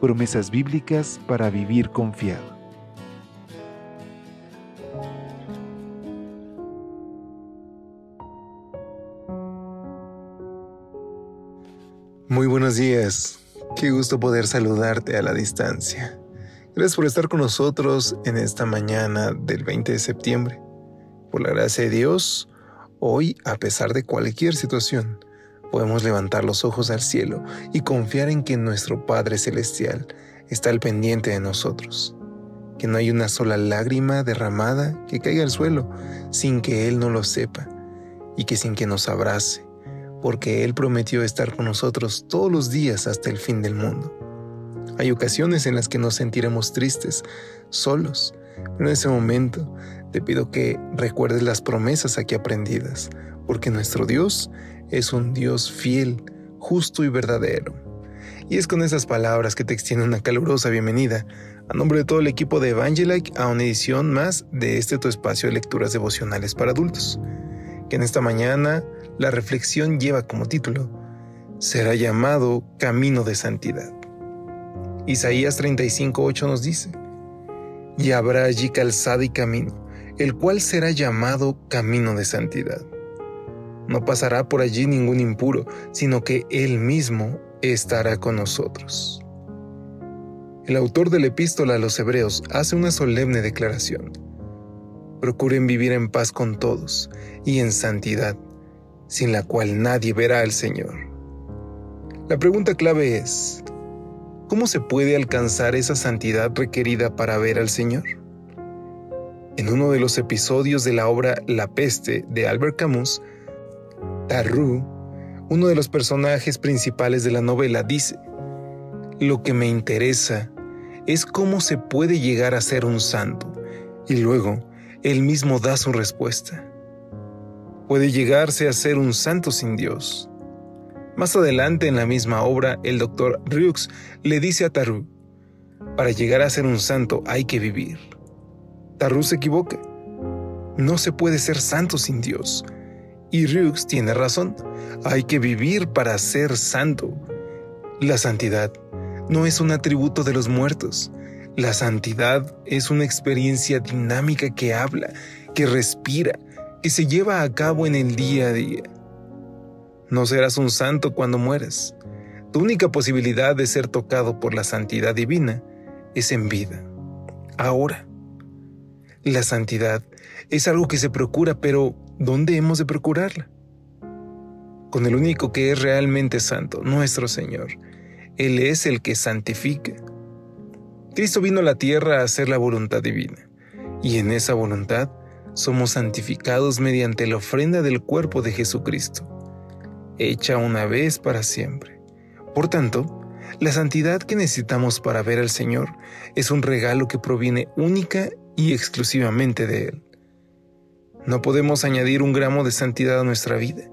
promesas bíblicas para vivir confiado. Muy buenos días, qué gusto poder saludarte a la distancia. Gracias por estar con nosotros en esta mañana del 20 de septiembre. Por la gracia de Dios, hoy, a pesar de cualquier situación, podemos levantar los ojos al cielo y confiar en que nuestro Padre Celestial está al pendiente de nosotros, que no hay una sola lágrima derramada que caiga al suelo sin que Él no lo sepa y que sin que nos abrace, porque Él prometió estar con nosotros todos los días hasta el fin del mundo. Hay ocasiones en las que nos sentiremos tristes, solos, pero en ese momento te pido que recuerdes las promesas aquí aprendidas, porque nuestro Dios es un Dios fiel, justo y verdadero. Y es con esas palabras que te extiendo una calurosa bienvenida a nombre de todo el equipo de Evangelike a una edición más de este tu espacio de lecturas devocionales para adultos, que en esta mañana la reflexión lleva como título Será llamado Camino de Santidad. Isaías 35:8 nos dice, Y habrá allí calzada y camino, el cual será llamado Camino de Santidad no pasará por allí ningún impuro, sino que Él mismo estará con nosotros. El autor de la epístola a los Hebreos hace una solemne declaración. Procuren vivir en paz con todos y en santidad, sin la cual nadie verá al Señor. La pregunta clave es, ¿cómo se puede alcanzar esa santidad requerida para ver al Señor? En uno de los episodios de la obra La peste de Albert Camus, Tarru, uno de los personajes principales de la novela, dice, Lo que me interesa es cómo se puede llegar a ser un santo, y luego él mismo da su respuesta. Puede llegarse a ser un santo sin Dios. Más adelante en la misma obra, el doctor Ryux le dice a Tarru, para llegar a ser un santo hay que vivir. Tarru se equivoca. No se puede ser santo sin Dios. Y Ryux tiene razón, hay que vivir para ser santo. La santidad no es un atributo de los muertos. La santidad es una experiencia dinámica que habla, que respira, que se lleva a cabo en el día a día. No serás un santo cuando mueras. Tu única posibilidad de ser tocado por la santidad divina es en vida, ahora. La santidad es algo que se procura, pero ¿dónde hemos de procurarla? Con el único que es realmente santo, nuestro Señor. Él es el que santifica. Cristo vino a la tierra a hacer la voluntad divina, y en esa voluntad somos santificados mediante la ofrenda del cuerpo de Jesucristo, hecha una vez para siempre. Por tanto, la santidad que necesitamos para ver al Señor es un regalo que proviene única y exclusivamente de Él. No podemos añadir un gramo de santidad a nuestra vida,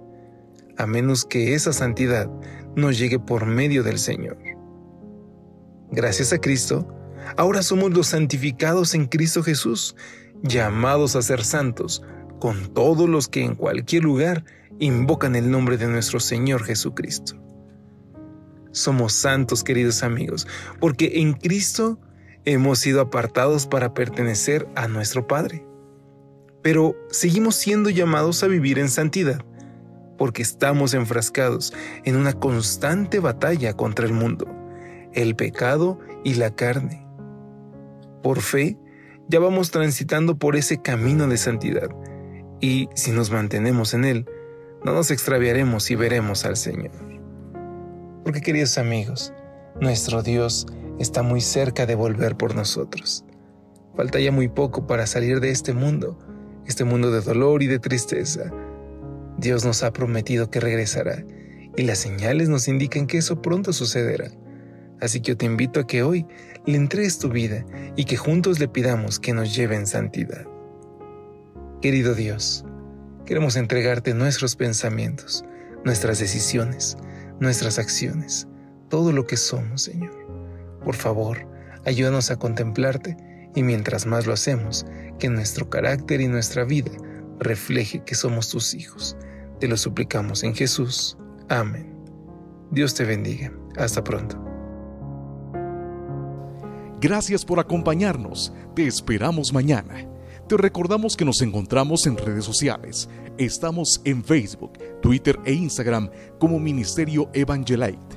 a menos que esa santidad nos llegue por medio del Señor. Gracias a Cristo, ahora somos los santificados en Cristo Jesús, llamados a ser santos, con todos los que en cualquier lugar invocan el nombre de nuestro Señor Jesucristo. Somos santos, queridos amigos, porque en Cristo hemos sido apartados para pertenecer a nuestro Padre pero seguimos siendo llamados a vivir en santidad, porque estamos enfrascados en una constante batalla contra el mundo, el pecado y la carne. Por fe, ya vamos transitando por ese camino de santidad, y si nos mantenemos en él, no nos extraviaremos y veremos al Señor. Porque queridos amigos, nuestro Dios está muy cerca de volver por nosotros. Falta ya muy poco para salir de este mundo, este mundo de dolor y de tristeza. Dios nos ha prometido que regresará y las señales nos indican que eso pronto sucederá. Así que yo te invito a que hoy le entregues tu vida y que juntos le pidamos que nos lleve en santidad. Querido Dios, queremos entregarte nuestros pensamientos, nuestras decisiones, nuestras acciones, todo lo que somos, Señor. Por favor, ayúdanos a contemplarte y mientras más lo hacemos, que nuestro carácter y nuestra vida refleje que somos tus hijos. Te lo suplicamos en Jesús. Amén. Dios te bendiga. Hasta pronto. Gracias por acompañarnos. Te esperamos mañana. Te recordamos que nos encontramos en redes sociales. Estamos en Facebook, Twitter e Instagram como Ministerio Evangelite.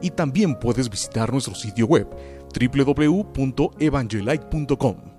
Y también puedes visitar nuestro sitio web www.evangelite.com